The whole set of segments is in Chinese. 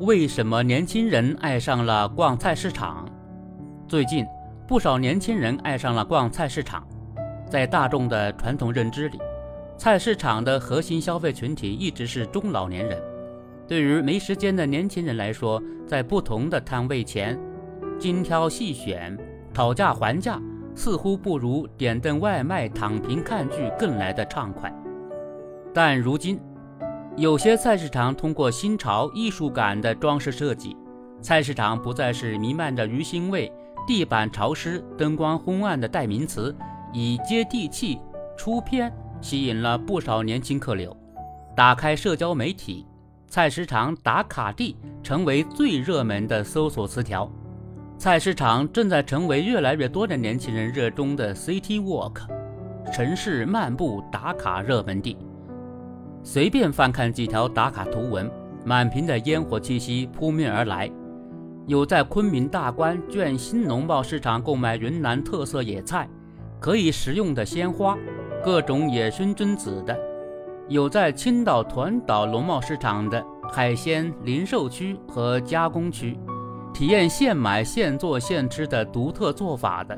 为什么年轻人爱上了逛菜市场？最近，不少年轻人爱上了逛菜市场。在大众的传统认知里，菜市场的核心消费群体一直是中老年人。对于没时间的年轻人来说，在不同的摊位前精挑细选、讨价还价，似乎不如点顿外卖、躺平看剧更来的畅快。但如今，有些菜市场通过新潮艺术感的装饰设计，菜市场不再是弥漫着鱼腥味、地板潮湿、灯光昏暗的代名词，以接地气、出片吸引了不少年轻客流。打开社交媒体，菜市场打卡地成为最热门的搜索词条。菜市场正在成为越来越多的年轻人热衷的 City Walk，城市漫步打卡热门地。随便翻看几条打卡图文，满屏的烟火气息扑面而来。有在昆明大观卷新农贸市场购买云南特色野菜，可以食用的鲜花，各种野生榛子的；有在青岛团岛农贸市场的海鲜零售区和加工区，体验现买现做现吃的独特做法的；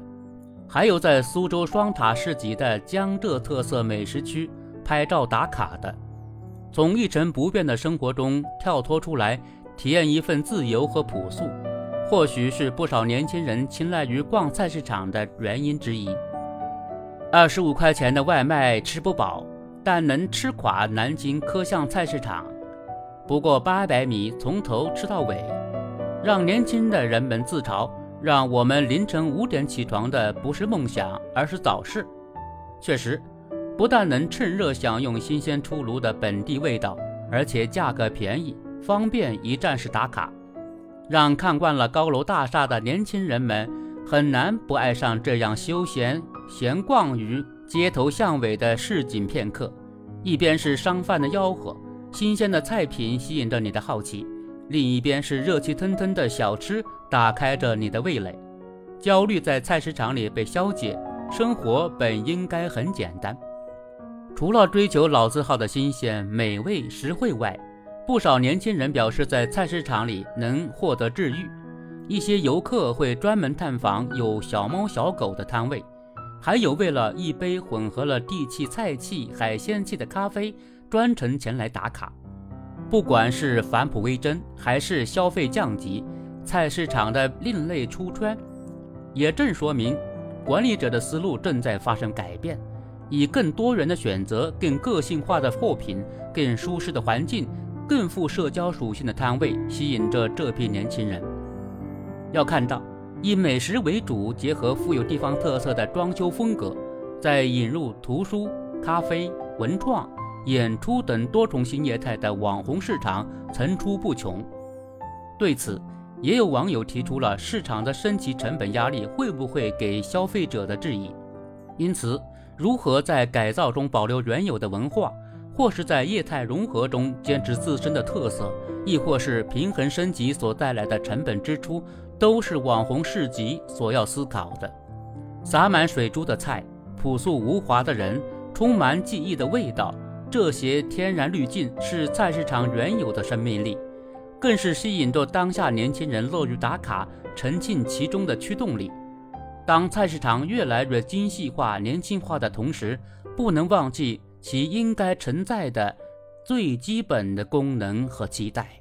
还有在苏州双塔市集的江浙特色美食区拍照打卡的。从一成不变的生活中跳脱出来，体验一份自由和朴素，或许是不少年轻人青睐于逛菜市场的原因之一。二十五块钱的外卖吃不饱，但能吃垮南京科巷菜市场。不过八百米从头吃到尾，让年轻的人们自嘲：让我们凌晨五点起床的不是梦想，而是早市。确实。不但能趁热享用新鲜出炉的本地味道，而且价格便宜，方便一站式打卡，让看惯了高楼大厦的年轻人们很难不爱上这样休闲闲逛于街头巷尾的市井片刻。一边是商贩的吆喝，新鲜的菜品吸引着你的好奇；另一边是热气腾腾的小吃打开着你的味蕾。焦虑在菜市场里被消解，生活本应该很简单。除了追求老字号的新鲜、美味、实惠外，不少年轻人表示在菜市场里能获得治愈。一些游客会专门探访有小猫小狗的摊位，还有为了一杯混合了地气、菜气、海鲜气的咖啡，专程前来打卡。不管是返璞归真，还是消费降级，菜市场的另类出圈，也正说明管理者的思路正在发生改变。以更多元的选择、更个性化的货品、更舒适的环境、更富社交属性的摊位，吸引着这批年轻人。要看到，以美食为主，结合富有地方特色的装修风格，再引入图书、咖啡、文创、演出等多重新业态的网红市场层出不穷。对此，也有网友提出了市场的升级成本压力会不会给消费者的质疑。因此。如何在改造中保留原有的文化，或是在业态融合中坚持自身的特色，亦或是平衡升级所带来的成本支出，都是网红市集所要思考的。撒满水珠的菜，朴素无华的人，充满记忆的味道，这些天然滤镜是菜市场原有的生命力，更是吸引着当下年轻人乐于打卡、沉浸其中的驱动力。当菜市场越来越精细化、年轻化的同时，不能忘记其应该存在的最基本的功能和期待。